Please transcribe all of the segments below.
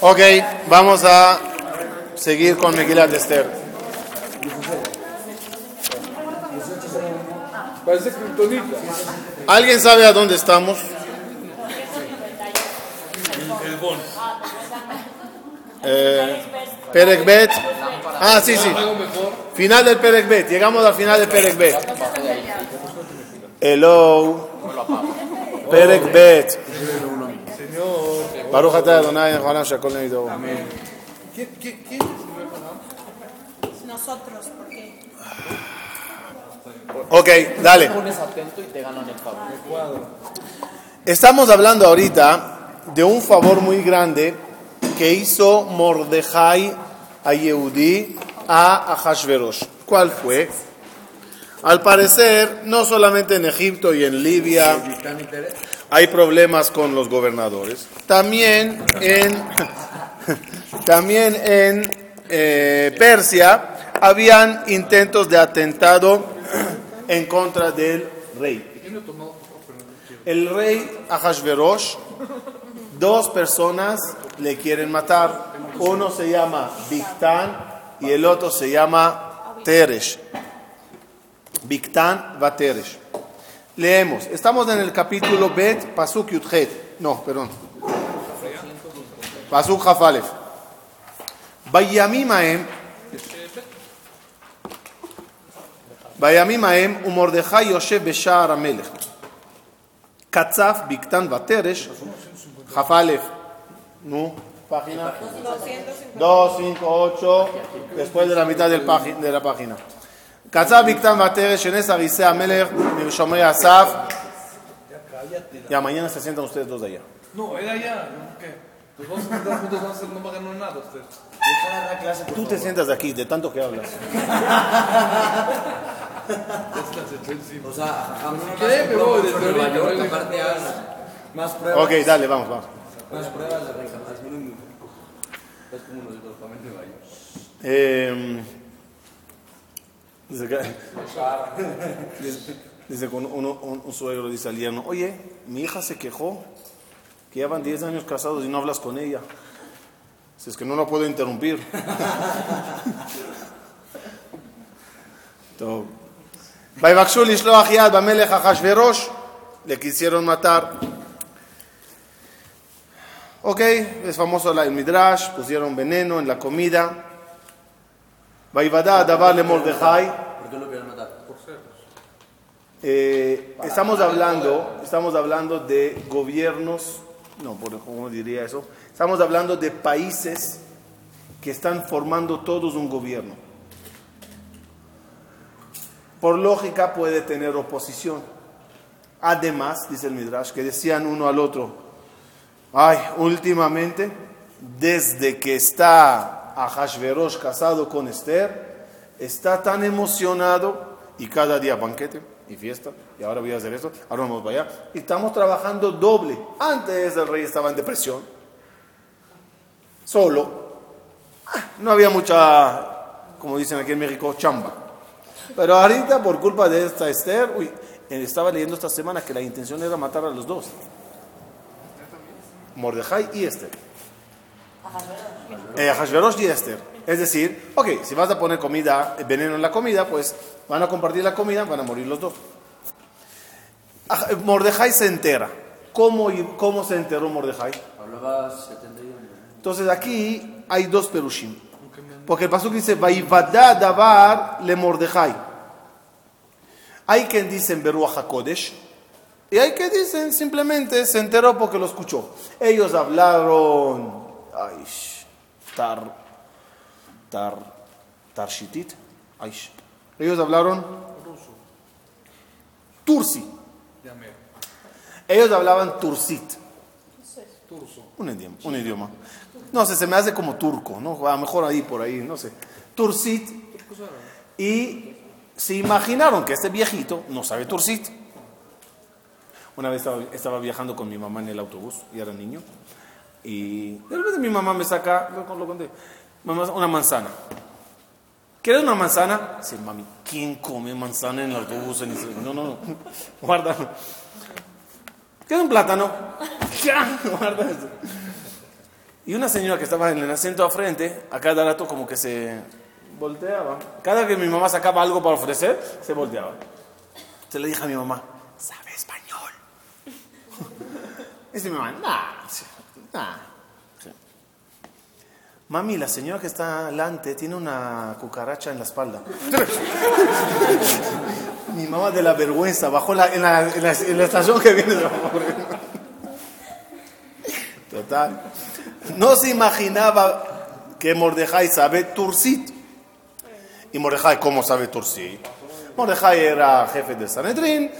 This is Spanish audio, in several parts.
Ok, vamos a seguir con Megilat Esther. Parece. ¿Alguien sabe a dónde estamos? Eh, Perek Bet. Ah, sí, sí. Final del Perek Bet. Llegamos al final del Perek Bet. Hello. Perek Bet. Señor. Baruch atah Adonai Elohim Shakol Neido. ¿Quién, quién? Nosotros, porque Ok, dale. pones atento y te ganan el favor. Estamos hablando ahorita de un favor muy grande que hizo Mordejai a Yehudi a Ahashverosh. ¿Cuál fue? Al parecer, no solamente en Egipto y en Libia hay problemas con los gobernadores, también en, también en eh, Persia habían intentos de atentado en contra del rey. El rey Ahashverosh, dos personas le quieren matar. Uno se llama Bictán y el otro se llama Teresh. Bictán va Teresh. Leemos. Estamos en el capítulo Bet, Pasuk Yudhet. No, perdón. Pasuk Jafalef. Vayamim Aem. Vayamim Aem, Umordejai Yoshev Beshar Amelech. Katzaf, Bictán, Bateresh, Jafalef. No, página 2, 5, 8, después de la mitad del de la página. Bateresh, Shenes, Arise, Amelech, Shomrei Asaf. Ya, mañana se sientan ustedes dos de allá. No, era allá. ¿no? ¿Qué? Los vamos a sentar juntos, no va a ganar nada usted. Tú te sientas de aquí, de tanto que hablas. O sea, a mí me ¿Qué? Me voy desde Nueva ahorita, York, voy aparte haz más pruebas. Ok, dale, vamos, vamos. Más pruebas de reencarnación. Es como los de los familia de Nueva York. Dice, que- dice que uno- un, suegro dice al yerno, oye, mi hija se quejó que llevan 10 años casados y no hablas con ella. Si es que no la puedo interrumpir. Le quisieron matar. Ok, es famoso el Midrash, pusieron veneno en la comida. Vaivada Dabar le Mordejai. ¿Por qué lo querían matar? Eh, estamos hablando, estamos hablando de gobiernos, no, por- ¿cómo diría eso? Estamos hablando de países que están formando todos un gobierno. Por lógica puede tener oposición. Además, dice el Midrash, que decían uno al otro, ay, últimamente, desde que está Ahashverosh casado con Esther, está tan emocionado y cada día banquete y fiesta, y ahora voy a hacer esto, ahora vamos para allá. Y estamos trabajando doble. Antes el rey estaba en depresión, solo. Ah, No había mucha, como dicen aquí en México, chamba. Pero ahorita, por culpa de esta Esther, uy, eh, estaba leyendo esta semana que la intención era matar a los dos. Mordejai y Esther. Eh, Ahashverosh y Esther. Es decir, ok, si vas a poner comida, eh, veneno en la comida, pues van a compartir la comida, van a morir los dos. Eh, Mordejai se entera. ¿Cómo, ¿Cómo se enteró Mordejai? Hablaba 71. Entonces aquí hay dos perushim. Porque el pasuk dice, Vaivadá davar le Mordejai. Hay quien dicen Beruach HaKodesh. Y hay que dicen simplemente se enteró porque lo escuchó. Ellos hablaron. Ay, tar. Tar. Tarshitit. Ay, sh- Ellos hablaron. Tursi. Ya mero. Ellos hablaban tursit. Un idioma, un idioma. No sé, se me hace como turco, ¿no? A lo mejor ahí, por ahí, no sé. Tursit. Y se imaginaron que este viejito no sabe tursit. Una vez estaba, estaba viajando con mi mamá en el autobús y era niño. Y de repente mi mamá me saca, lo, lo conté, mamá, una manzana. ¿Quieres una manzana? Sí, mami, ¿quién come manzana en el autobús? No, no, no, guarda. ¿Quieres un plátano? ya, guarda eso. Y una señora que estaba en el asiento a frente, a cada rato como que se volteaba. Cada que mi mamá sacaba algo para ofrecer, se volteaba. Se le dije a mi mamá, ¿sabe español? Dice mi mamá, nah, Sí. Mami, la señora que está delante tiene una cucaracha en la espalda. Mi mamá de la vergüenza bajó la- en, la, en la- en la estación que viene Total. No se imaginaba que Mordejai sabe Tursit. ¿Y Mordejai cómo sabe Tursit? Mordejai era jefe de Sanedrín.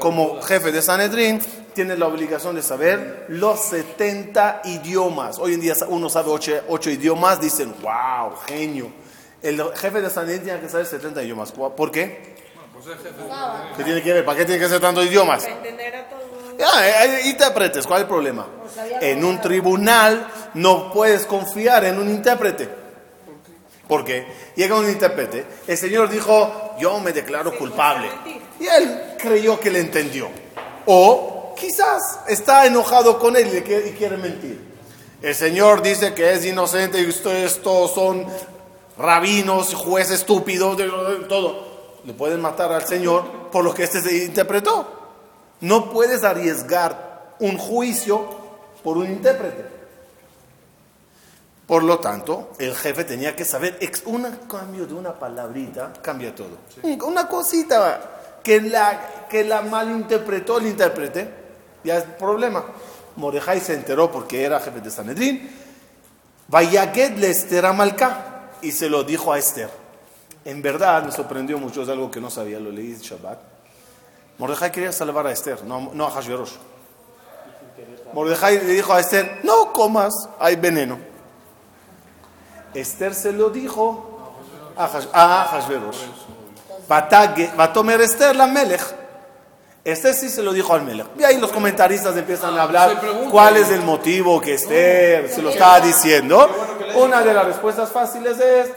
Como jefe de Sanedrín, tiene la obligación de saber los 70 idiomas. Hoy en día uno sabe 8, idiomas, dicen, wow, genio. El jefe de Sanedrín tiene que saber 70 idiomas. ¿Por qué? ¿Qué tiene que ver? ¿Para qué tiene que ser tantos idiomas? entender a todos. Ya, eh, eh, intérpretes, ¿cuál es el problema? En un tribunal no puedes confiar en un intérprete. ¿Por qué? Llega un intérprete, el señor dijo, yo me declaro culpable. Y él creyó que le entendió. O quizás está enojado con él y quiere- mentir. El señor dice que es inocente y ustedes todos son rabinos, jueces estúpidos, de- de- todo. Le pueden matar al señor por lo que este se interpretó. No puedes arriesgar un juicio por un intérprete. Por lo tanto, el jefe tenía que saber, un cambio de una palabrita cambia todo. Un- Una cosita que la, que la malinterpretó el intérprete, ya es problema. Mordejai se enteró porque era jefe de Sanedrín. Vayaget le Esther a Malcá y se lo dijo a Esther. En verdad me sorprendió mucho, es algo que no sabía, lo leí en Shabbat. Mordejai quería salvar a Esther, no, no a Hashverosh. Mordejai le dijo a Esther, no comas, hay veneno. Esther se lo dijo a Hash- a Hashverosh. Batage- Va a tomar Esther la Melech. Esther sí se lo dijo al Melech. Y ahí los comentaristas empiezan a hablar cuál es el motivo que Esther se lo estaba diciendo. Una de las respuestas fáciles es,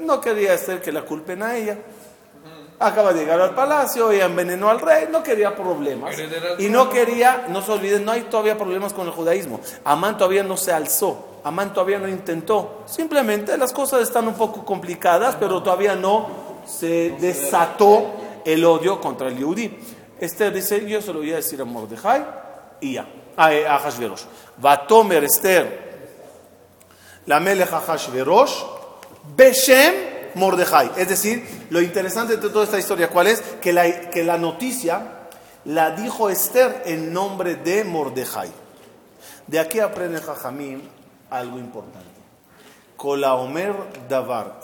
no quería Esther que la culpen a ella. Acaba de llegar al palacio y envenenó al rey, no quería problemas. Y no quería, no se olviden, no hay todavía problemas con el judaísmo. Amán todavía no se alzó, Amán todavía no intentó. Simplemente las cosas están un poco complicadas, pero todavía no se desató el odio contra el Yehudí. Esther dice, yo se lo voy a decir a Mordejai y ya, a, a Hashverosh. Va a tomar Esther la Melech Hashverosh, Beshem Mordejai. Es decir, lo interesante de toda esta historia, ¿cuál es? Que la, que la noticia la dijo Esther en nombre de Mordejai. De aquí aprende Jajamim algo importante. Kolaomer Davar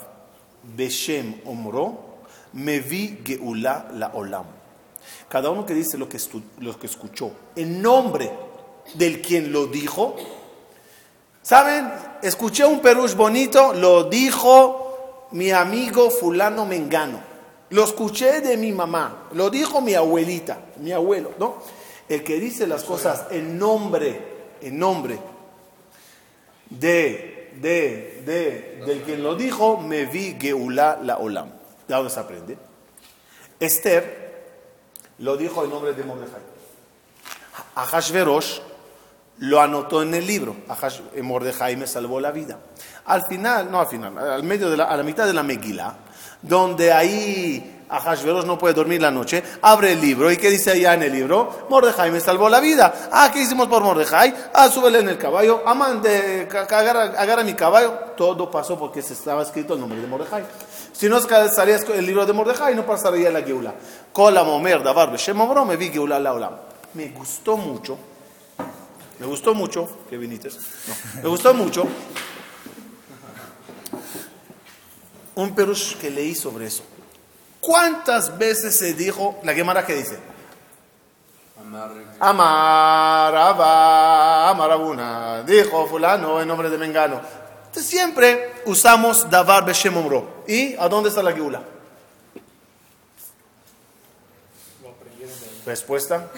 Beshem Omro Mevi Geula la Olam. Cada uno que dice lo que, lo que escuchó en nombre del quien lo dijo, ¿Saben? Escuché un perush bonito, lo dijo mi amigo fulano Mengano. Lo escuché de mi mamá, lo dijo mi abuelita, mi abuelo, ¿no? El que dice las cosas en nombre, en nombre de, de, de, del quien lo dijo, me vi Geulá la Olam. ¿De dónde se aprende? Esther lo dijo en nombre de Mordejai. A Hashverosh lo anotó en el libro. Ahash- eh, me salvó la vida. Al final, no al final, al medio de la, a la mitad de la Megilá, donde ahí Ahashverosh no puede dormir la noche, abre el libro y ¿qué dice allá en el libro? Mordejai me salvó la vida. Ah, ¿qué hicimos por Mordejai? Ah, súbele en el caballo. Amán, de, agarra, mi caballo. Todo pasó porque se estaba escrito el nombre de Mordejai. Si no estaría el libro de Mordejai, no pasaría la Geula. Me vi Geula la. Me gustó mucho me gustó mucho, que viniste. Me gustó mucho un perush que leí sobre eso. ¿Cuántas veces se dijo, la Gemara que dice? Amarre. Amar, Abba, Amar Abuna, dijo fulano en nombre de Mengano. Entonces siempre usamos Davar Beshem Omro. ¿Y a dónde está la Geula? Respuesta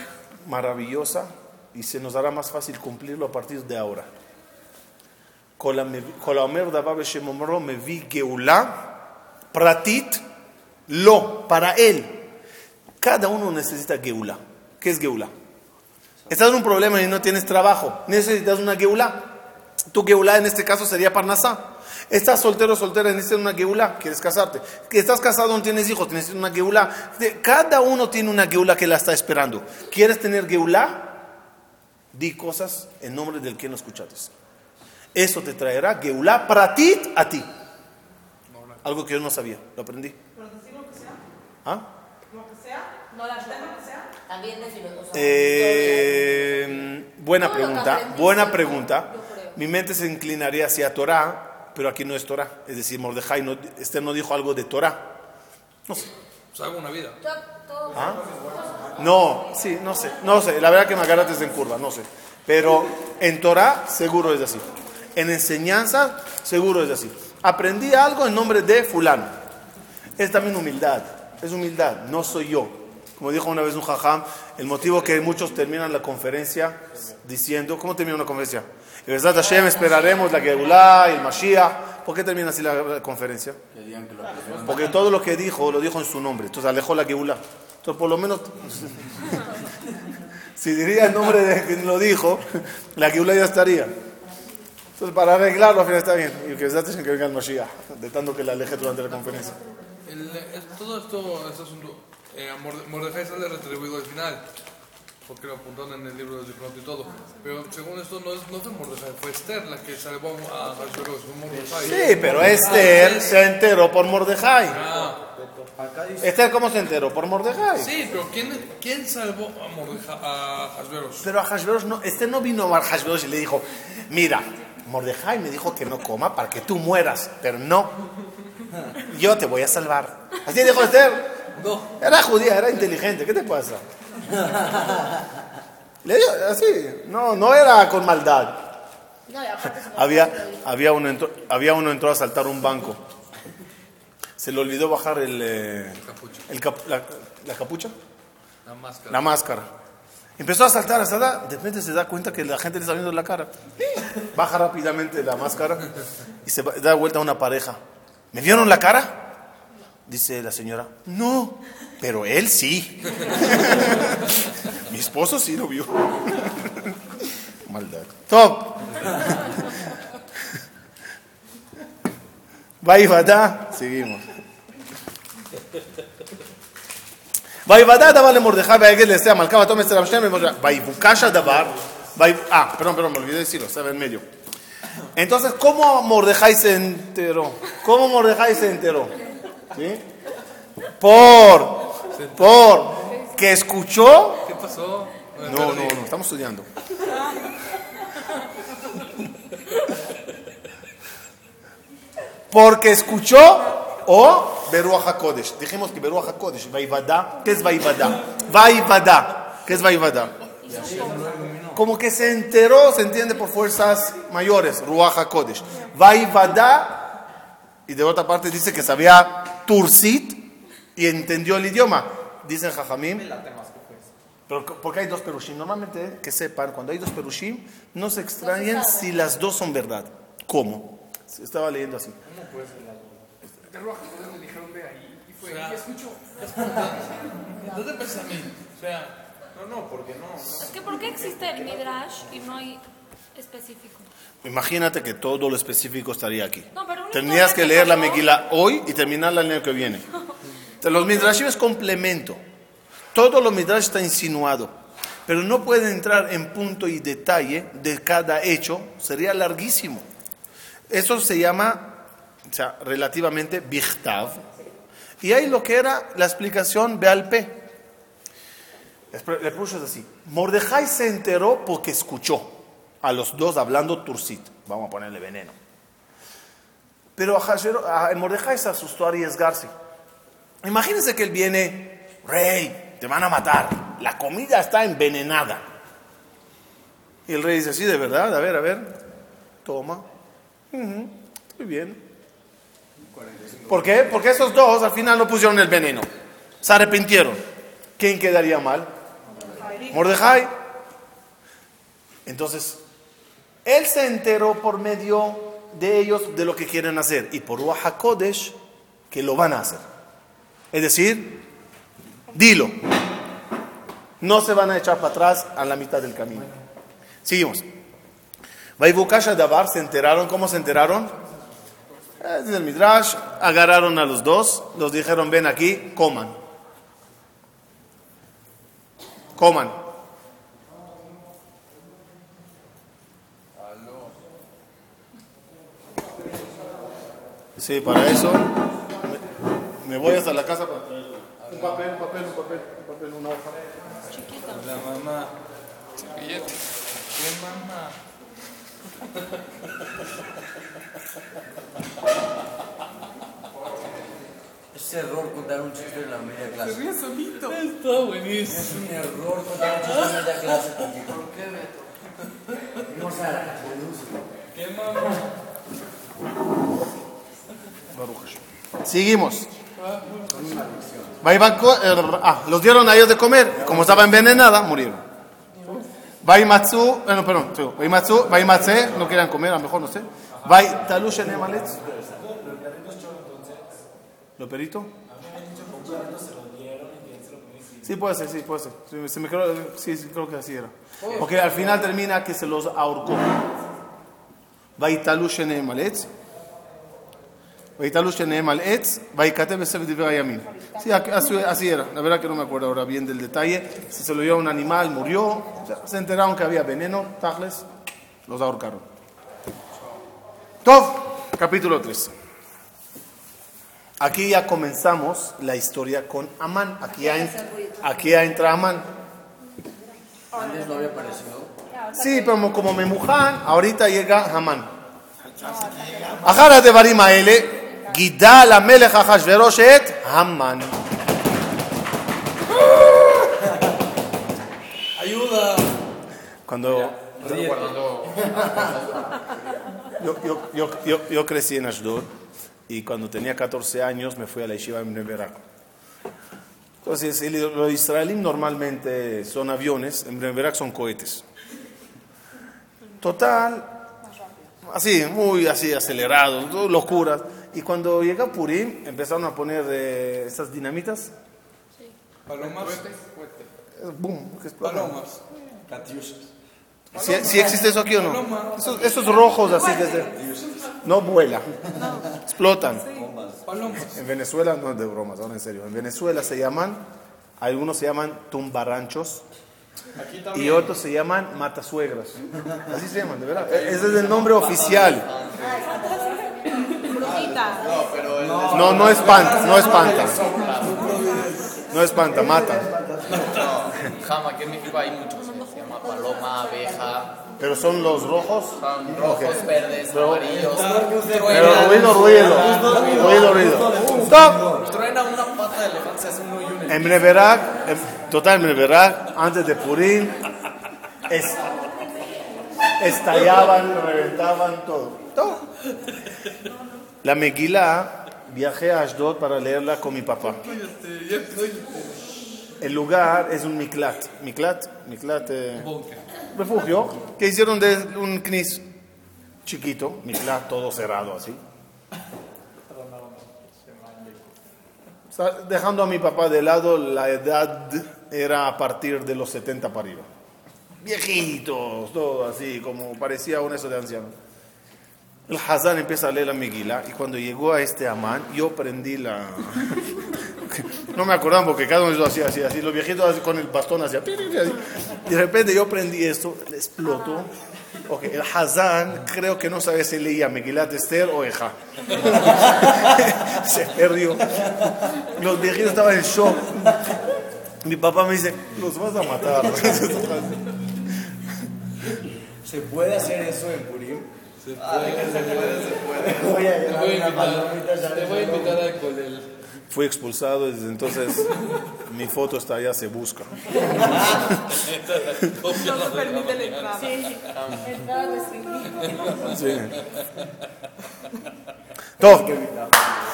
maravillosa y se nos hará más fácil cumplirlo a partir de ahora. Con la Davar Beshem Omro me vi Geula, Pratit, lo, para él. Cada uno necesita Geula. ¿Qué es Geula? Estás en un problema y no tienes trabajo. Necesitas una geulá. Tu geulá en este caso sería Parnasá. Estás soltero o soltera, necesitas una geulá, quieres casarte. Estás casado, no tienes hijos, necesitas una geulá. De- Cada uno tiene una geulá que la está esperando. ¿Quieres tener geulá? Di cosas en nombre del que no escuchaste. Eso te traerá geulá para ti, a ti. Algo que yo no sabía, lo aprendí. ¿Ah? Eh, buena pregunta, buena pregunta. Mi mente se inclinaría hacia Torah, pero aquí no es Torah. Es decir, Mordejai, no, este no dijo algo de Torah. No sé. Pues hago una vida. ¿Ah? No, sí, no sé, no sé. La verdad que me agarraste en curva, no sé. Pero en Torah seguro es así. En enseñanza seguro es así. Aprendí algo en nombre de fulano. Es también humildad. Es humildad. No soy yo. Como dijo una vez un jajam, el motivo que muchos terminan la conferencia diciendo, ¿cómo termina una conferencia? Y Besat Hashem esperaremos la Geulah y el Mashiach. ¿Por qué termina así la, conferencia? Porque todo lo que dijo, lo dijo en su nombre. Entonces alejó la Geulá. Entonces, por lo menos, si diría el nombre de quien lo dijo, la Geulá ya estaría. Entonces, para arreglarlo, al final está bien. Y que desastre que venga el Mashiach, de tanto que la alejé durante la conferencia. Todo esto, este asunto, eh, a Morde- Mordejai sale retribuido al final, porque lo apuntaron en el libro del Diplomato y todo. Pero según esto, no, es, no fue Mordejai, fue Esther la que salvó a Hashverosh, fue Mordejai. Sí, pero Esther se enteró por Mordejai. Ah, Esther, ¿cómo se enteró? Por Mordejai. sí, pero ¿quién, quién salvó a Mordejai, a Hashverosh? Pero a Hashverosh no, Esther no vino a Hashverosh y le dijo, mira, Mordejai me dijo que no coma para que tú mueras, pero no, yo te voy a salvar. Así dijo Esther. No. Era judía, era inteligente, ¿qué te pasa? Le dijo así, no, no era con maldad. No, Había, había, uno entró, había uno entró a asaltar un banco. Se le olvidó bajar el, eh, Capucha. el cap- la, la capucha. La máscara. La máscara. Empezó a saltar, a saltar. De repente se da cuenta que la gente le está viendo la cara. Baja rápidamente la máscara y se va- da vuelta a una pareja. ¿Me vieron la cara? Dice la señora, no, pero él sí. Mi esposo sí lo vio. Maldad. Top. Vaivada, seguimos. Vaivada daba le Mordejai, Vaigel le sea Malcaba, tome este Ramshem, Vaivukasha dabar. Ah, perdón, perdón, me olvidé decirlo, estaba en medio. Entonces, ¿cómo Mordejai se enteró? ¿Cómo Mordejai se enteró? ¿Sí? Por, por que escuchó. ¿Qué pasó? No, no, no, estamos estudiando. Porque escuchó o Beruach HaKodesh. Dijimos que Beruach HaKodesh, Vaivada. ¿Qué es Vaivada? Vaivada. ¿Qué es Vaivada? Como que se enteró, se entiende por fuerzas mayores, Ruach HaKodesh. Vaivada. Y de otra parte dice que sabía Tursit y entendió el idioma. Dicen Jajamim. Pero porque hay dos perushim. Normalmente, que sepan, cuando hay dos perushim, no se extrañen si las dos son verdad. ¿Cómo? Estaba leyendo así. O sea, ¿Dónde pensás a mí? O sea, Es que ¿por qué existe el Midrash y no hay específico? Imagínate que todo lo específico estaría aquí. No, pero Tendrías que que leer la Megillah hoy y terminarla el año que viene. Los Midrashim es complemento. Todo lo Midrash está insinuado. Pero no puede entrar en punto y detalle de cada hecho. Sería larguísimo. Eso se llama, o sea, relativamente Bichtav. Y hay lo que era la explicación Bealpe. Le puse así. Mordejai se enteró porque escuchó a los dos hablando tursit. Vamos a ponerle veneno. Pero a, a Mordejai se asustó a arriesgarse. Imagínense que él viene, rey, te van a matar. La comida está envenenada. Y el rey dice, sí, de verdad, a ver, a ver. Toma. Estoy bien. ¿Por qué? Porque esos dos al final no pusieron el veneno. Se arrepintieron. ¿Quién quedaría mal? Mordejai. Entonces, él se enteró por medio de ellos de lo que quieren hacer y por Ruach que lo van a hacer. Es decir, dilo. No se van a echar para atrás a la mitad del camino. Seguimos. Vaibukasha Dabar se enteraron. ¿Cómo se enteraron? Eh, Dice el Midrash, agarraron a los dos, los dijeron, ven aquí, coman. Coman. Sí, para eso me, me voy hasta la casa para traer un papel, un papel, un papel, un papel, una hoja. La mamá. ¿Qué mamá? Es error contar un chiste en la media clase. ríe solito. Está buenísimo. Es un error contar un chiste en media clase. ¿Por qué, Beto? Vamos a la ¿Qué mamá? Seguimos. Co- eh, ah, los dieron a ellos de comer. Como estaba envenenada, murieron. Vaimatsu, eh, no, perdón, Vaimatsu, Vaimatse, no querían comer, a lo mejor no sé. Vai Talush en. ¿Lo perito? Sí, puede ser, sí, puede ser. Sí, se me quedó- sí, sí, creo que así era. Porque al final termina que se los ahorcó. ויתלו שניהם על עץ, ויתלו שניהם על עץ, וייכתב בספר דברי הימים. Sí, así, así era, la verdad que no me acuerdo ahora bien del detalle. Si se lo dio a un animal, murió, o sea, se enteraron que había veneno, tajles, los ahorcaron. Tov, capítulo 3. Aquí ya comenzamos la historia con Amán. Aquí ya, entra Amán. Antes no había aparecido. Sí, pero como me Memujan, ahorita llega Amán. Ajara de Barima L. Gidal Amelech Ahashverosh Amán. Ayuda. Cuando. Yo, yo, yo, yo crecí en Ashdod y cuando tenía 14 años me fui a la yeshiva en Berak. Entonces, el- los israelíes normalmente son aviones, en Berak son cohetes. Total, así, muy así acelerado, locuras. Y cuando llega Purim, empezaron a poner eh, esas dinamitas, Palomas. eh, boom, que. Palomas. ¿Sí, sí existe eso aquí o no? Esos, esos rojos así desde... No vuela, explotan. En Venezuela, no es de bromas, ahora en serio. En Venezuela se llaman, algunos se llaman tumbarranchos y otros se llaman matasuegras. Así se llaman, de verdad. E- Ese es el nombre oficial. No, no espanta, no espanta. No espanta, mata. Jama, aquí en México hay muchos. Paloma, abeja. Pero son los rojos. Son rojos, verdes, Pero- amarillos. Pero ruido, ruido. Ruido, ruido. Stop. truena una pata de elefante, se hace un hoyo en el En Breverak, total en Breverak, antes de Purim, es- estallaban, reventaban todo. Todo. La Megilá, viajé a Ashdod para leerla con mi papá. El lugar es un miklat. Miklat, miklat, eh, refugio, que hicieron de un knis chiquito, miklat todo cerrado así. Dejando a mi papá de lado, la edad era a partir de los 70 para arriba. Viejitos, todo así, como parecía un eso de anciano. El Hazán empieza a leer la Megilá y cuando llegó a este Amán, yo prendí la... No me acordaba porque cada uno lo hacía así, así, los viejitos así con el bastón así. Y de repente yo prendí esto, explotó. Ok, el Hazán creo que no sabía si leía Megilat Esther o Eja. Se perdió. Los viejitos estaban en shock. Mi papá me dice, los vas a matar. ¿Se puede hacer eso en Purim? Te voy a invitar, te voy a invitar al colel. Fui expulsado desde entonces mi foto está allá, se busca. No me permite la entrada. Entrada restringida. Sí. טוב,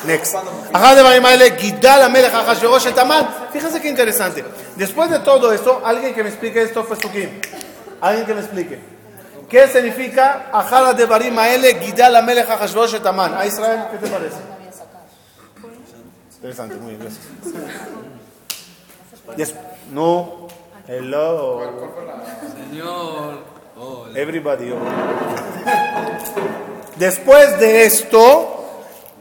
next. אחר הדברים האלה גידל המלך אחשוורוש את המן. Fíjense qué interesante. Después de todo esto, alguien que me explique esto, Fesukim. Alguien que me explique. ¿Qué significa אחר הדברים האלה גידל המלך אחשוורוש את המן? ¿A Israel qué te parece? Interesante, muy bien, gracias. Des- no, Hello. Señor. Oh, Everybody. Después de esto,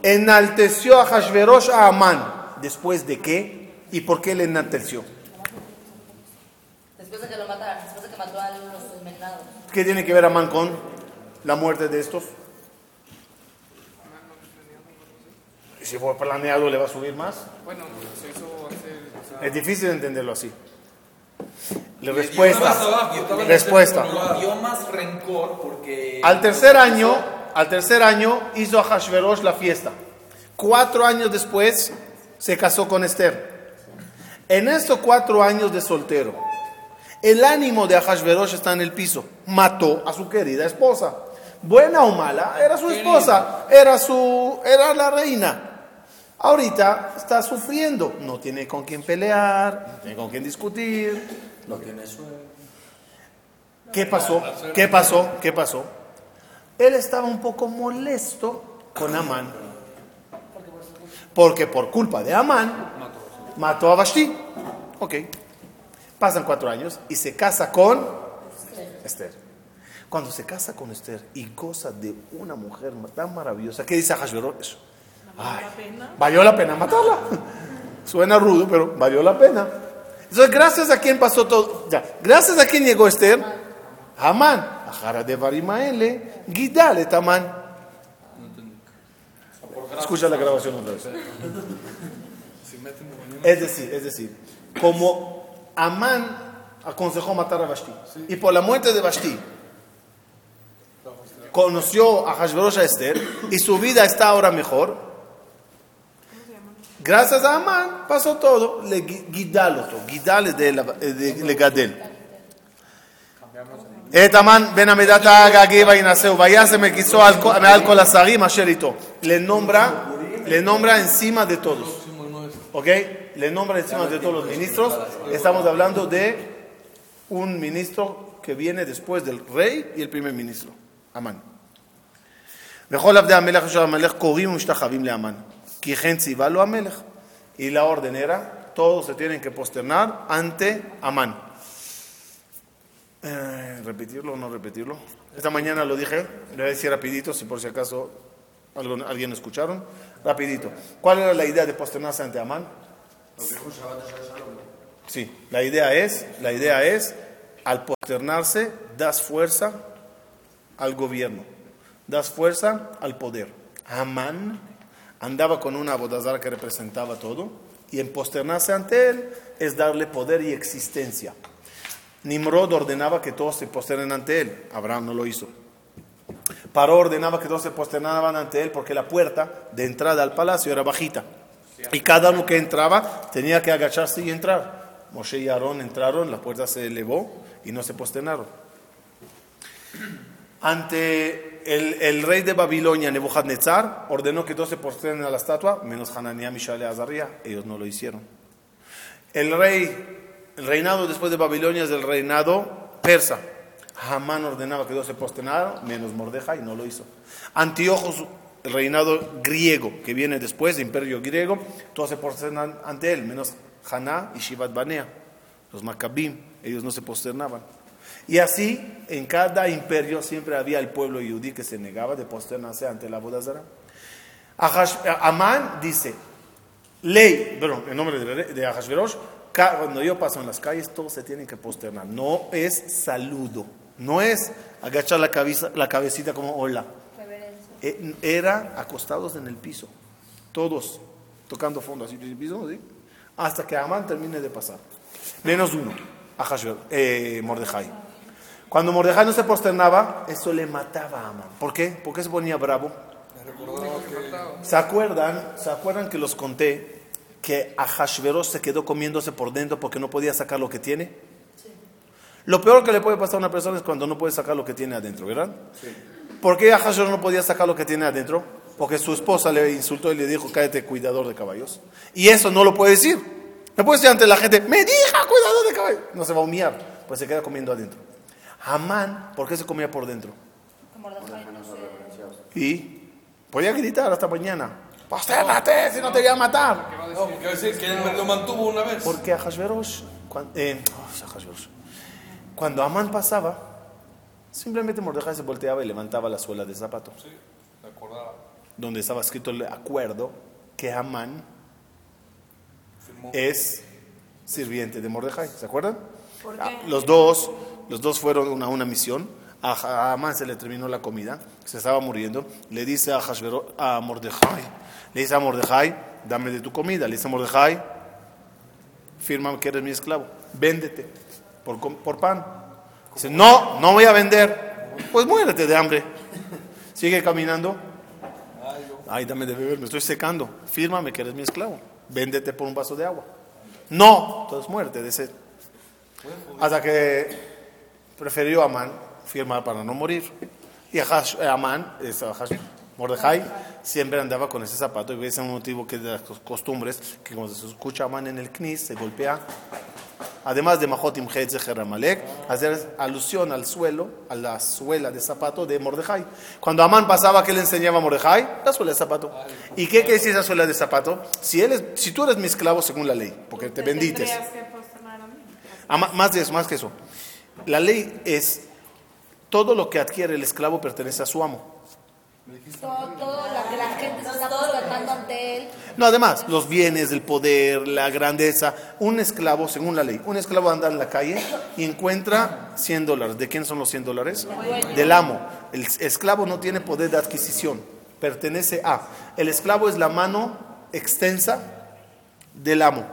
enalteció a Hashverosh a Amán. ¿Después de qué? ¿Y por qué le enalteció? Después de que lo mataron, después de que mató a los envenenados. ¿Qué tiene que ver Amán con la muerte de estos? Si fue planeado le va a subir más? Bueno, se hizo hacer. o sea, Es difícil entenderlo así. La respuesta. abajo, Respuesta. Dio más rencor porque. Al tercer año, al tercer año hizo a Hashverosh la fiesta. Cuatro años después se casó con Esther. En estos cuatro años de soltero, el ánimo de Ahashverosh está en el piso. Mató a su querida esposa. Buena o mala, era su esposa, era su, era la reina. Ahorita está sufriendo, no tiene con quién pelear, no tiene con quién discutir. No tiene sueño. ¿Qué pasó? ¿Qué pasó? ¿Qué pasó? Él estaba un poco molesto con Amán. Porque por culpa de Amán mató a Vashti. Ok. Pasan cuatro años y se casa con Esther. Cuando se casa con Esther y goza de una mujer tan maravillosa, ¿qué dice Hashverosh? Ay, valió la pena matarla. Suena rudo, pero valió la pena. Entonces, gracias a quién pasó todo. Ya, gracias a quién llegó Esther. Amán. Ajara de Barimaele. Gidale Tamán. Escucha la grabación otra vez. Es decir, es decir, como Amán aconsejó matar a Vashti y por la muerte de Vashti conoció a Hashverosh a Esther y su vida está ahora mejor. Gracias a Amán pasó todo. Le guidal otro, guidal de la- de Legadel. את המן בן עמידת האג האגי וינשאו וישם את כיסו על כל- מעל כל השרים אשר איתו. Le nombra, le nombra encima de todos. ¿Ok? Le nombra encima de todos los ministros. Estamos hablando de un ministro que viene después del rey y el primer ministro. Amán. וכל עבדי המלך אשר המלך קוראים ומשתחווים לאמן. Y la orden era, todos se tienen que posternar ante Amán. Eh, ¿Repetirlo o no repetirlo? Esta mañana lo dije, le voy a decir rapidito, si por si acaso alguien, alguien escucharon. Rapidito. ¿Cuál era la idea de posternarse ante Amán? Sí, la idea es, la idea es, al posternarse, das fuerza al gobierno, das fuerza al poder. Amán andaba con una bodazara que representaba todo, y en posternarse ante él es darle poder y existencia. Nimrod ordenaba que todos se posternen ante él, Abraham no lo hizo. Paró ordenaba que todos se posternaban ante él porque la puerta de entrada al palacio era bajita. Y cada uno que entraba tenía que agacharse y entrar. Moshe y Aarón entraron, la puerta se elevó y no se posternaron. Ante el, rey de Babilonia, Nebuchadnezzar, ordenó que todos se posternen a la estatua, menos Hananiah, Mishael y Azariah. Ellos no lo hicieron. El rey, reinado después de Babilonia es el reinado persa. Hamán ordenaba que todos se posternaran, menos Mordejai, no lo hizo. Antíochos, el reinado griego que viene después, el imperio griego, todos se posternan ante él, menos Haná y Shivat Banea, los Maccabim, ellos no se posternaban. Y así, en cada imperio siempre había el pueblo yudí que se negaba de posternarse ante la Bodazara. Amán dice, ley, bueno, en nombre de, Ahashverosh, cuando yo paso en las calles, todos se tienen que posternar. No es saludo, no es agachar la, cabeza, la cabecita como hola. Eh, Era acostados en el piso, todos tocando fondo así piso, ¿sí? hasta que Amán termine de pasar. Menos uno, Ahashverosh, eh, Mordejai. Cuando Mordejai no se posternaba, eso le mataba a Amán. ¿Por qué? Porque se ponía bravo. ¿Se acuerdan? ¿Se acuerdan que los conté que Ahashverosh se quedó comiéndose por dentro porque no podía sacar lo que tiene? Lo peor que le puede pasar a una persona es cuando no puede sacar lo que tiene adentro, ¿verdad? ¿Por qué Ahashverosh no podía sacar lo que tiene adentro? Porque su esposa le insultó y le dijo, cállate, cuidador de caballos. Y eso no lo puede decir. No puede decir ante la gente, me diga, cuidador de caballos. No se va a humillar, pues se queda comiendo adentro. Amán, ¿por qué se comía por dentro? Y podía gritar hasta mañana. Postérnate, si no te voy a matar. No, porque va a decir que él me lo mantuvo una vez. Porque Ahashverosh cuan- eh, oh, cuando Amán pasaba, simplemente Mordejai se volteaba y levantaba la suela del zapato, Sí, me acordaba. donde estaba escrito el acuerdo que Amán Firmó. es sirviente de Mordejai. ¿Se acuerdan? ¿Por qué? Los dos, los dos fueron a una misión. A Amán se le terminó la comida, se estaba muriendo. Le dice a, Hashvero- a Mordejai, le dice a Mordejai, dame de tu comida. Le dice a Mordejai, firma que eres mi esclavo, véndete por, por pan. Dice, no, no voy a vender. Pues muérete de hambre. Sigue caminando. Ay, dame de beber, me estoy secando. Fírmame que eres mi esclavo. Véndete por un vaso de agua. No, entonces muerte de. Hasta que prefirió Amán firmar para no morir. Y Ahash- eh, Amán, Mordejai, siempre andaba con ese zapato. Y ese es un motivo que de las costumbres, que cuando se escucha Amán en el knis, se golpea. Además de Mahotim Hetzeher Amalek, hacer alusión al suelo, a la suela de zapato de Mordejai. Cuando Amán pasaba, ¿qué le enseñaba a Mordejai? La suela de zapato. ¿Y qué quiere decir esa suela de zapato? Si, él es, si tú eres mi esclavo según la ley, porque te bendites. A. Ah, ma- más de eso, más que eso. La ley es todo lo que adquiere el esclavo pertenece a su amo. Todo, todo lo que la gente se está posternando ante él. No, además, los bienes, el poder, la grandeza. Un esclavo, según la ley, un esclavo anda en la calle y encuentra 100 dólares. ¿De quién son los 100 dólares? Del amo. El esclavo no tiene poder de adquisición, pertenece a. El esclavo es la mano extensa del amo.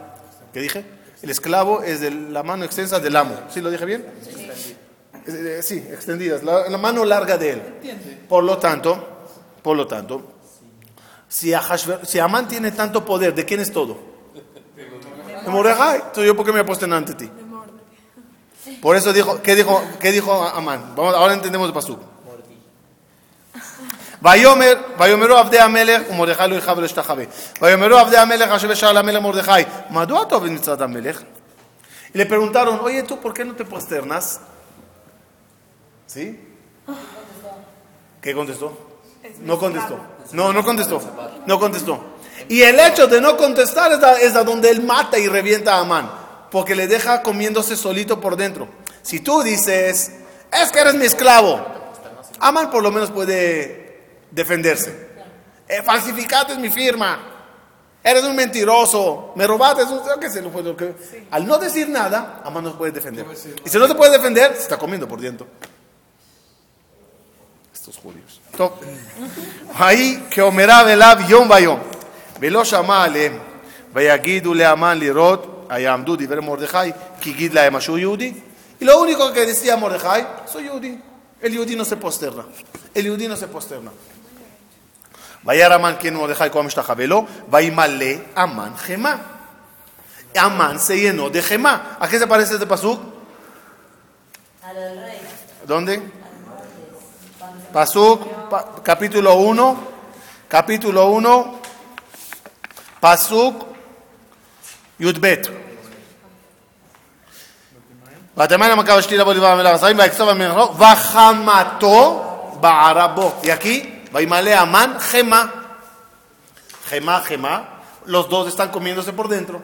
¿Qué dije? El esclavo es de la mano extensa del amo. ¿Sí lo dije bien? Eh, eh, Sí, extendidas, la, la mano larga de él. Por lo tanto, por lo tanto, si, Ahashver- si Amán tiene tanto poder, ¿de quién es todo? De Mordejai. ¿yo por qué me apuesto ante ti? Por eso dijo, ¿qué dijo, qué dijo Amán? Vamos, ahora entendemos el pasuk. ויאמר, ויאמרו עבדי המלך, ומרדכי לא יכאב ולא ישתחווה. ויאמרו עבדי המלך אשר בשער למלך מרדכי, מדוע אתה עובד מצוות המלך? Y le preguntaron, oye, ¿tú por qué no te posternas? ¿Sí? ¿Qué contestó? No contestó. No, no contestó. No contestó. Y el hecho de no contestar es a, es a donde él mata y revienta a Amán. Porque le deja comiéndose solito por dentro. Si tú dices, es que eres mi esclavo, Amán por lo menos puede defenderse. Eh, falsificaste mi firma. Eres un mentiroso. Me robaste. un- qué sé, lo fue lo que- Al no decir nada, Amán no se puede defender. Y si no se puede defender, se está comiendo por dentro. Estos judíos. טוב. ההיא כאומרה אליו יום ויום. ולא שמע עליהם. ויגידו לאמן לראות, היעמדו דברי מרדכי, כי גיד להם משהו יהודי. Y lo único que decía Mordejai, soy yudí. El yudí no se posterna. El yudí no se posterna. וירא המן כן מרדכי כל המשתחווה לו, וימלא המן חמא. המן סיינו דחמא. אחרי זה פרס את הפסוק. דונדה? פסוק, קפיטולו אונו, קפיטולו 1, פסוק י"ב. ותמיין המכה ושתי בו דבר המלך עשרים ויקצוב המלך וחמתו בערה בו. יקי? Baimale Amán, Gema. Gema, Gema. Los dos están comiéndose por dentro.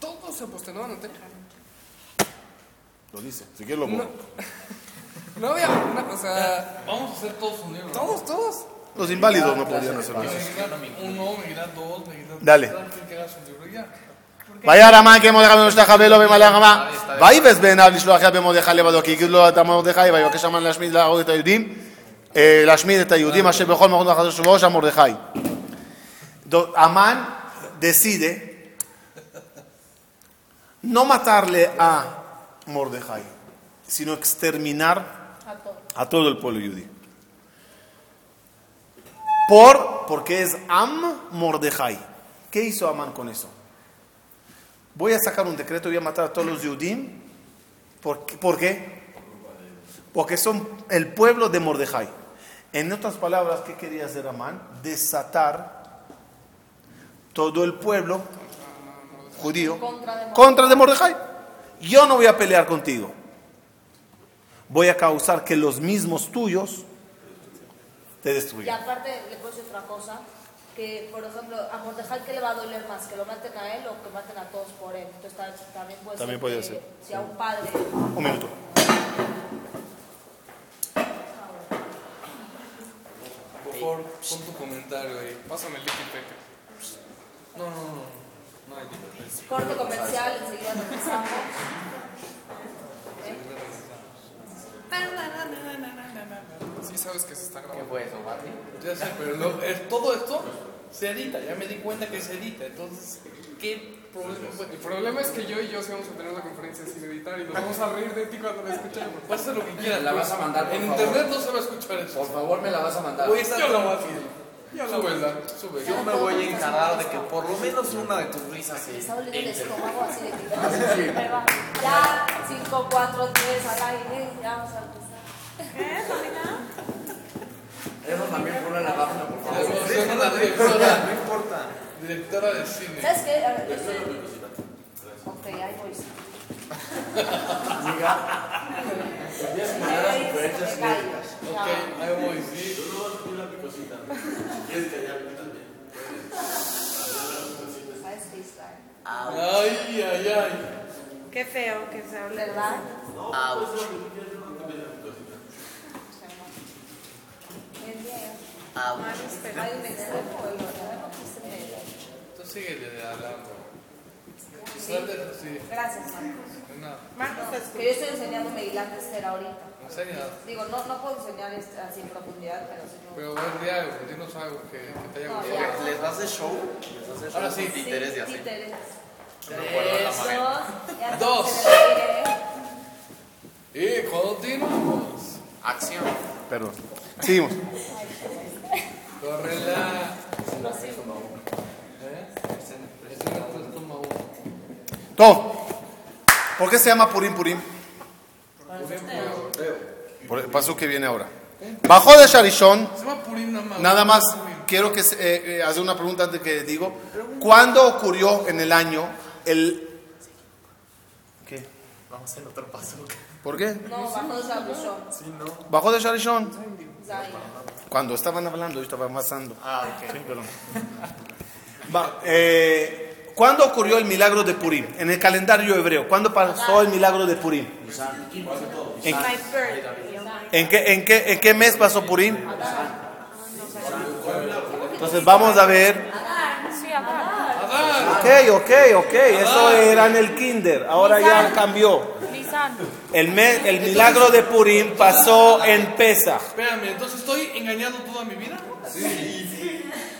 Todos se posternaban ante Lo dice. Si quieres lo pongo. No, había una cosa. Vamos a hacer todos un libro. Todos, todos. Los inválidos no podían hacer eso. Uno, me dos, me Dale. Cada quien que haga su libro y ya. וירא המן כמו דרך במשתחווה לו במלא החמה ויבז בעיניו לשלוח יד במרדכי לבדו כי הגיד לו אתה מרדכי ויבקש המן להשמיד להרוג את היהודים אה, להשמיד את היהודים אשר בכל מקום תחת יושב ראש המרדכי. Do- Amán decide no matarle a Mordejai, sino exterminar a todo el pueblo judío. Por, porque es Am Mordejai. ¿Qué hizo Amán con eso? Voy a sacar un decreto y voy a matar a todos los Yudim. ¿Por, qué- ¿Por qué? Porque son el pueblo de Mordejai. En otras palabras, ¿qué quería hacer Amán? Desatar todo el pueblo judío contra de Mordejai. Yo no voy a pelear contigo. Voy a causar que los mismos tuyos te Y destruyan. aparte, le puedo decir otra cosa. Que, por ejemplo, a Mordejai, ¿qué le va a doler más? ¿Que lo maten a él o que maten a todos por él? Entonces ta- también puede También ser que ser. si a un padre... Un minuto. Por favor, pon tu comentario ahí. Pásame el. No, no, no. No hay diferencia. Corte comercial, enseguida regresamos. Sí sabes que se está ¿Qué grabando. fue eso? Ya sé, pero lo- es- todo esto se edita. Ya me di cuenta que se edita. Entonces, ¿qué problema? El problema es que yo y yo sí vamos a tener la conferencia sin editar y nos vamos a reír de ti cuando la escuchemos. Hacer lo que quieras. La vas a mandar, por En favor. internet no se va a escuchar eso. Por favor, me la vas a mandar. Voy a estar Yo lo voy a tranquilo. Súbela, sube. Yo me voy a encargar de que por lo menos una de tus risas se Me está doliendo el estómago así de que... Ya, 5, 4, 3, al aire, ya vamos a empezar. Eso también ponlo en la página, por La favor. la. No importa. Directora de cine. ¿Sabes qué? A ver, yo estoy... Ok, ahí voy. Tienes que mandar las conferencias inéditas. Ok, ahí voy, Ay, ay, ay. Qué feo que se hable. ¿Verdad? Ouch. Bien, bien. Ouch. Hay un extremo o el otro. A ver, ¿qué se me- Tú sigue hablando. Gracias, Marcos. Marcos, Que yo estoy enseñando ahorita. Enseña. Digo, no, no puedo enseñar este así en profundidad, pero sí. no. Pero de algo, dinos algo que, que te haya No, gustado. ya. ¿Les vas de show? ¿Les vas de show? Ahora sí. Títeres y así. Títeres. No Dos. Y continuamos. Acción. Perdón. Seguimos. Correla. ¿Eh? Ese no es toma uno. Todo. ¿Por qué se llama Purim Purim? Por el paso que viene ahora. Bajó de Sharishon. Nada más. Quiero que se- eh, eh, hacer una pregunta antes que digo. ¿Cuándo ocurrió en el año el ¿Qué? Vamos a hacer otro paso. ¿Por qué? No, bajo de Shabushon. Bajó de Sharishon. Zayn. Cuando estaban hablando, yo estaba pasando. Ah, ok. Sí, perdón. Va, eh, ¿Cuándo ocurrió el milagro de Purim? En el calendario hebreo. ¿Cuándo pasó el milagro de Purim? ¿En, en qué, en, qué, ¿En qué mes pasó Purim? Entonces vamos a ver. Sí, Adán. Ok, ok, ok. Eso era en el kinder. Ahora ya cambió. El, mes, el milagro de Purim pasó en Pesach. Espérame, entonces estoy engañado toda mi vida.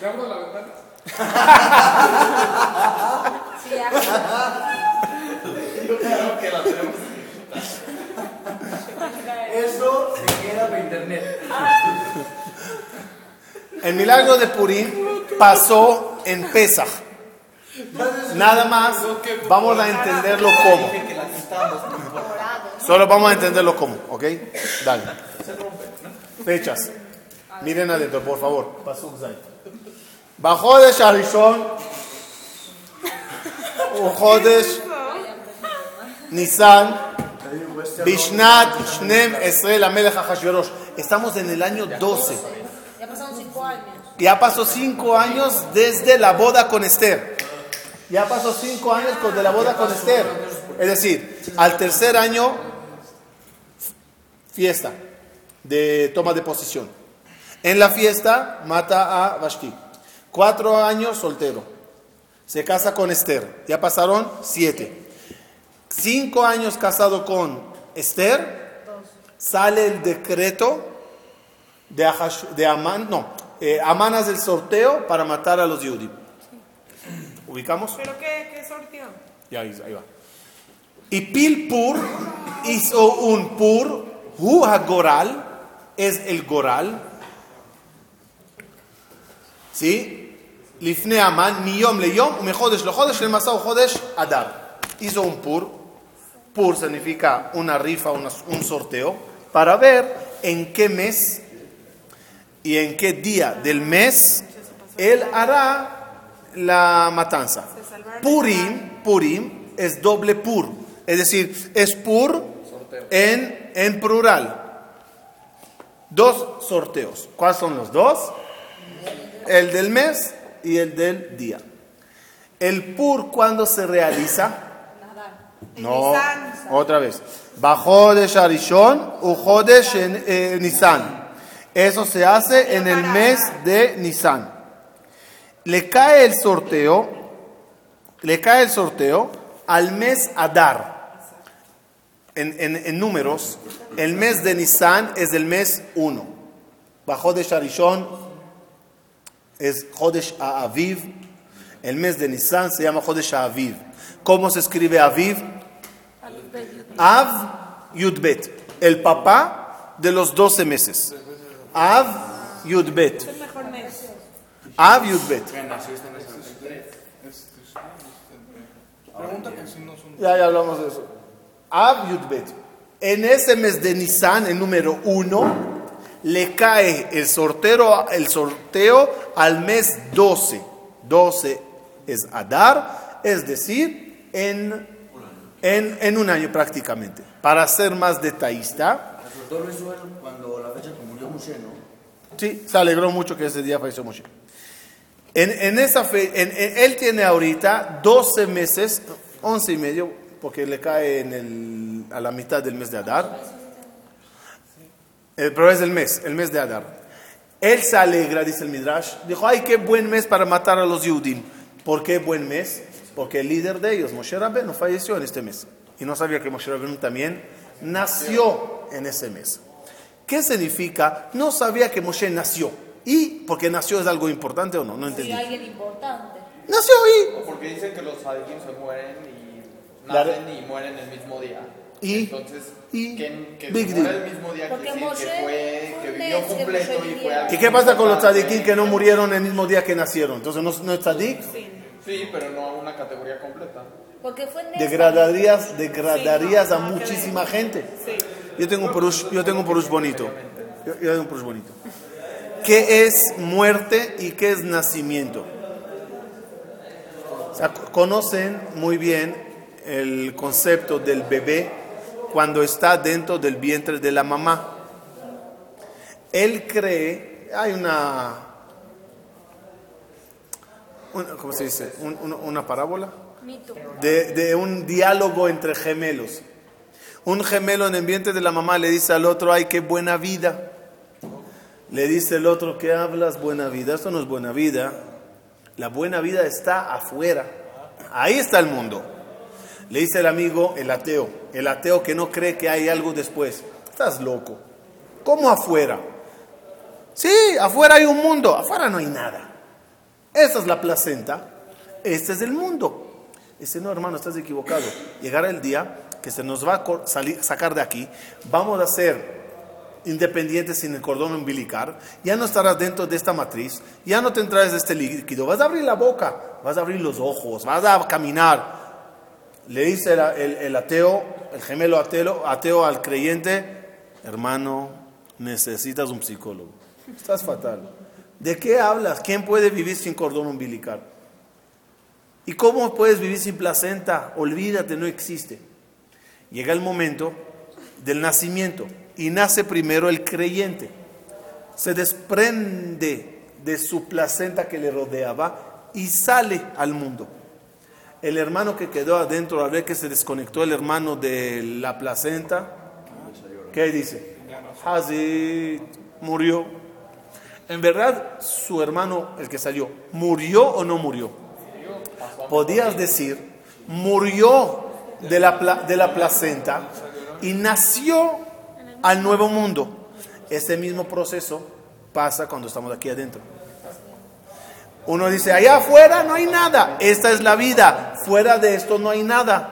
¿Te abro la ventana? Sí, ya. Eso se queda para internet. El milagro de Purim pasó en Pesach. Nada más vamos a entenderlo cómo. Solo vamos a entenderlo cómo, ¿ok? Dale. Fechas. Miren adentro, por favor. Pasuk Zay. Bajó de Sharishon. Ujodesh. Nisan. Bishnat Shnem Amelech Hashverosh. Estamos en el año 12. Ya pasaron cinco años. Ya pasó cinco años desde la boda con Esther. Ya pasó cinco años desde la boda con Esther. Es decir, al tercer año, fiesta de toma de posición. En la fiesta mata a Vashti. Cuatro años soltero. Se casa con Esther. Ya pasaron siete. Cinco años casado con Esther. Sale el decreto de, Ahash- de Amán, no, eh, Amán hace el sorteo para matar a los Yudim. ¿Ubicamos? ¿Pero qué, qué sortió? Ya, ahí, ahí va. Y Pilpur hizo un pur, Hu Goral, es el Goral. ¿Sí? Lifne Amán, Miyom Leyom, Umejodesh Lojodesh, El Masao Jodesh, Adar. Hizo un pur. Pur significa una rifa, un sorteo, para ver en qué mes y en qué día del mes él hará la matanza. Purim, Purim es doble pur, es decir, es pur en, en plural. Dos sorteos. ¿Cuáles son los dos? El del mes y el del día. El pur, ¿cuándo se realiza? No, otra vez. Bajodesh Arishon u Jodesh eh, Nisan. Eso se hace en el mes de Nisan. Le cae el sorteo, le cae el sorteo al mes Adar. En, en- en números, el mes de Nisan es el mes 1. Bajodesh Arishon es Jodesh Aviv. El mes de Nisan se llama Jodesh Aviv. ¿Cómo se escribe Aviv? Av Yudbet, el papá de los 12 meses. Av Yudbet. Av Yudbet. Son. Ya, ya hablamos de eso. Av Yudbet. En ese mes de Nisan, el número 1, le cae el sorteo, el sorteo al mes 12. 12 es Adar, es decir, en, en, en un año prácticamente. Para ser más detallista, El sorteo cuando la fecha que murió Moshe, ¿no? Sí, se alegró mucho que ese día falleció Moshe. En, en esa fe, él tiene ahorita 12 meses, 11 y medio, porque le cae en el, a la mitad del mes de Adar. Eh, pero es el mes, el mes de Adar. Él se alegra, dice el Midrash. Dijo, ay, qué buen mes para matar a los Yudim. ¿Por qué buen mes? Porque el líder de ellos, Moshe Rabbeinu, falleció en este mes. Y no sabía que Moshe Rabbeinu también nació en ese mes. ¿Qué significa? No sabía que Moshe nació. ¿Y porque nació es algo importante o no? No entendí. alguien importante. Nació y... Porque dicen que los sadikim se mueren y nacen y mueren el mismo día. Y- Entonces, y- que, que Big deal. el mismo día decir Moshe que fue, que vivió que completo y fue ¿Y qué pasa con los tzadikim que no murieron el mismo día que nacieron? Entonces no, no es tzadik. Sí, pero no a una categoría completa. Porque fue. Degradarías, degradarías a muchísima gente. Yo tengo un porush, yo tengo un porush bonito. Yo, yo tengo un porush bonito. ¿Qué es muerte y qué es nacimiento? O sea, conocen muy bien el concepto del bebé cuando está dentro del vientre de la mamá. Él cree, hay una, una- ¿cómo se dice? Un- un- una parábola de, de un diálogo entre gemelos. Un gemelo en el vientre de la mamá le dice al otro, ay, qué buena vida. Le dice el otro, ¿qué hablas? Buena vida. Esto no es buena vida. La buena vida está afuera. Ahí está el mundo. Le dice el amigo, el ateo, el ateo que no cree que hay algo después. Estás loco. ¿Cómo afuera? Sí, afuera hay un mundo, afuera no hay nada. Esa es la placenta, este es el mundo. Dice, no hermano, estás equivocado. Llegará el día que se nos va a salir, sacar de aquí, vamos a ser independientes sin el cordón umbilical, ya no estarás dentro de esta matriz, ya no tendrás este líquido, vas a abrir la boca, vas a abrir los ojos, vas a caminar. Le dice el, ateo, el gemelo ateo, ateo al creyente, hermano, necesitas un psicólogo. Estás fatal. ¿De qué hablas? ¿Quién puede vivir sin cordón umbilical? ¿Y cómo puedes vivir sin placenta? Olvídate, no existe. Llega el momento del nacimiento y nace primero el creyente. Se desprende de su placenta que le rodeaba y sale al mundo. El hermano que quedó adentro, al ver que se desconectó el hermano de la placenta, ¿qué dice? Hazit murió. En verdad, su hermano, el que salió, ¿murió o no murió? Podías decir, murió de la, de la placenta y nació al nuevo mundo. Ese mismo proceso pasa cuando estamos aquí adentro. Uno dice, allá afuera no hay nada, esta es la vida, fuera de esto no hay nada.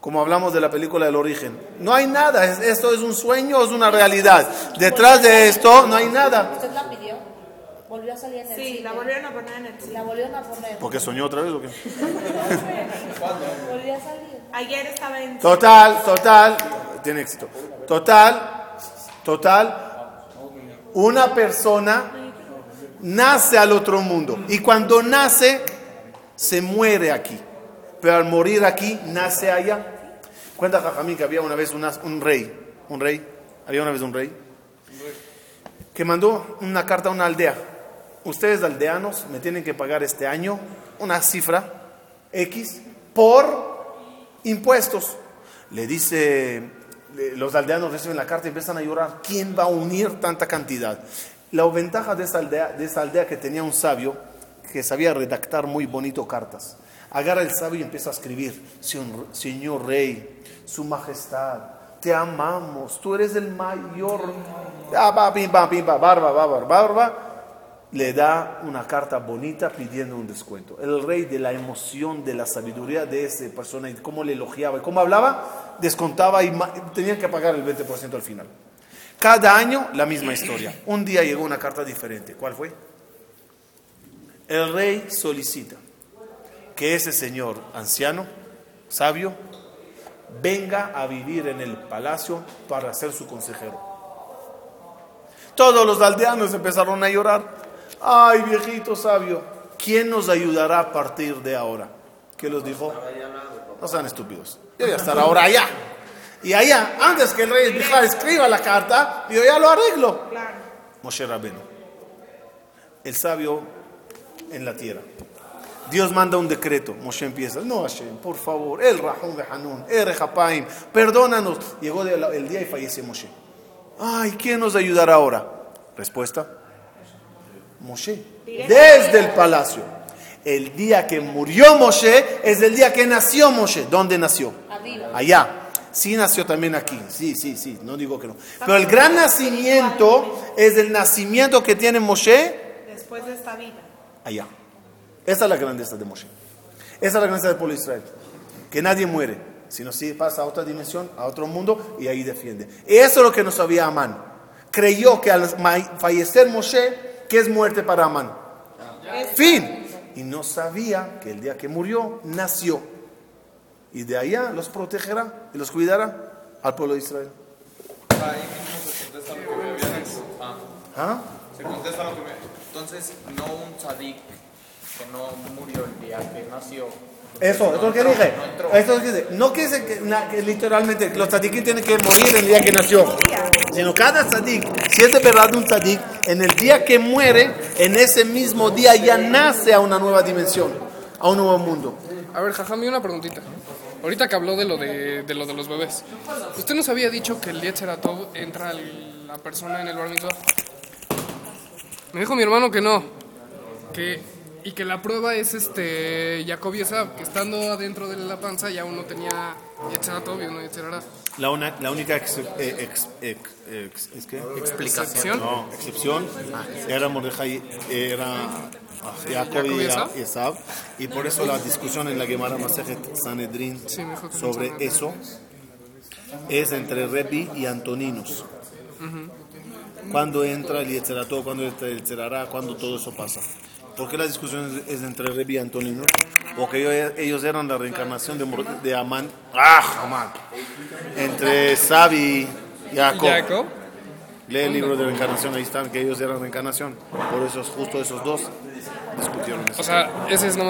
Como hablamos de la película del origen, no hay nada, es- esto es un sueño, o es una realidad. Detrás de esto no hay nada. ¿Usted la pidió? Volvió a salir en el Sí, la volvieron a poner en el cine. La volvieron a poner. ¿Porque soñó otra vez o qué? Volvió a salir. Ayer estaba en Total, total, tiene éxito. Total, total, una persona nace al otro mundo y cuando nace se muere aquí, pero al morir aquí nace allá. Cuenta Jajamín que había una vez un rey, un rey, había una vez un rey que mandó una carta a una aldea ustedes aldeanos me tienen que pagar este año una cifra X por impuestos. Le dice, los aldeanos reciben la carta y empiezan a llorar. ¿Quién va a unir tanta cantidad? La ventaja de esta aldea, de esta aldea que tenía un sabio que sabía redactar muy bonito cartas. Agarra el sabio y empieza a escribir, "Señor- Rey, Su Majestad, te amamos, tú eres el mayor. Ah, barba, barba, barba. Le da una carta bonita pidiendo un descuento. El rey de la emoción, de la sabiduría de esa persona y cómo le elogiaba y cómo hablaba, descontaba y tenían que pagar el 20% al final. Cada año la misma historia. Un día llegó una carta diferente. ¿Cuál fue? El rey solicita que ese señor anciano, sabio, venga a vivir en el palacio para ser su consejero. Todos los aldeanos empezaron a llorar. Ay, viejito sabio, ¿quién nos ayudará a partir de ahora? ¿Qué los dijo? No sean estúpidos. Yo voy a estar ahora allá. Y allá, antes que el rey Mijal escriba la carta, yo ya lo arreglo. Moshe Rabenu, el sabio en la tierra. Dios manda un decreto. Moshe empieza, no Hashem, por favor, el Rahum de Hanun, el Rehapaim, perdónanos. Llegó el día y falleció Moshe. Ay, ¿quién nos ayudará ahora? Respuesta, Moshe. Desde el palacio. El día que murió Moshe es el día que nació Moshe. ¿Dónde nació? Arriba. Allá. Sí nació también aquí. Sí, sí, sí. No digo que no. Pero el gran nacimiento es el nacimiento que tiene Moshe Después de esta vida. allá. Esa es la grandeza de Moshe. Esa es la grandeza del pueblo de Israel. Que nadie muere, sino si pasa a otra dimensión, a otro mundo y ahí defiende. Eso es lo que no sabía Amán. Creyó que al fallecer Moshe, que es muerte para Amán. Fin. Y no sabía que el día que murió, nació. Y de allá los protegerá y los cuidará al pueblo de Israel. Ahí mismo se contesta lo que me habían hecho. Ah, ¿Ah? se contesta lo que me... Entonces, no un tzadik que no murió el día que nació. Eso, No eso es lo que dije. Eso es que dije. No que, se- que, na- que literalmente los tzadikim tienen que morir el día que nació, sino cada tzadik, si es de verdad un tzadik, en el día que muere, en ese mismo día ya nace a una nueva dimensión, a un nuevo mundo. A ver, Jajami, una preguntita. Ahorita que habló de lo de, de lo de los bebés, ¿usted nos había dicho que el Yetzeratov entra el- la persona en el bar mitzvah? Me dijo mi hermano que no, que y que la prueba es este Jacob y Esab, que estando adentro de la panza ya uno tenía Yetzeratov y uno Yetzerara. La, una- la única ex- eh, ex- ex- ex- ¿es qué? Explicación. No, excepción era Mordejai, era ah, Jacob y Esab. y por eso la discusión en la Gemara Masejet Sanedrin sobre eso es entre Rebi y Antoninos. Cuando entra el Yetzerató, cuando entra el Yetzerará, cuando todo eso pasa. ¿Por qué la discusión es, es entre Rebi y Antoninos? Porque ellos, eran la reencarnación de, de Amán. ¡Ah, Amán! Entre Sabi y Jacob. Jacob. Lee el libro de reencarnación, ahí están, que ellos eran reencarnación. Por eso, justo esos dos discutieron. O sea, ese es nomás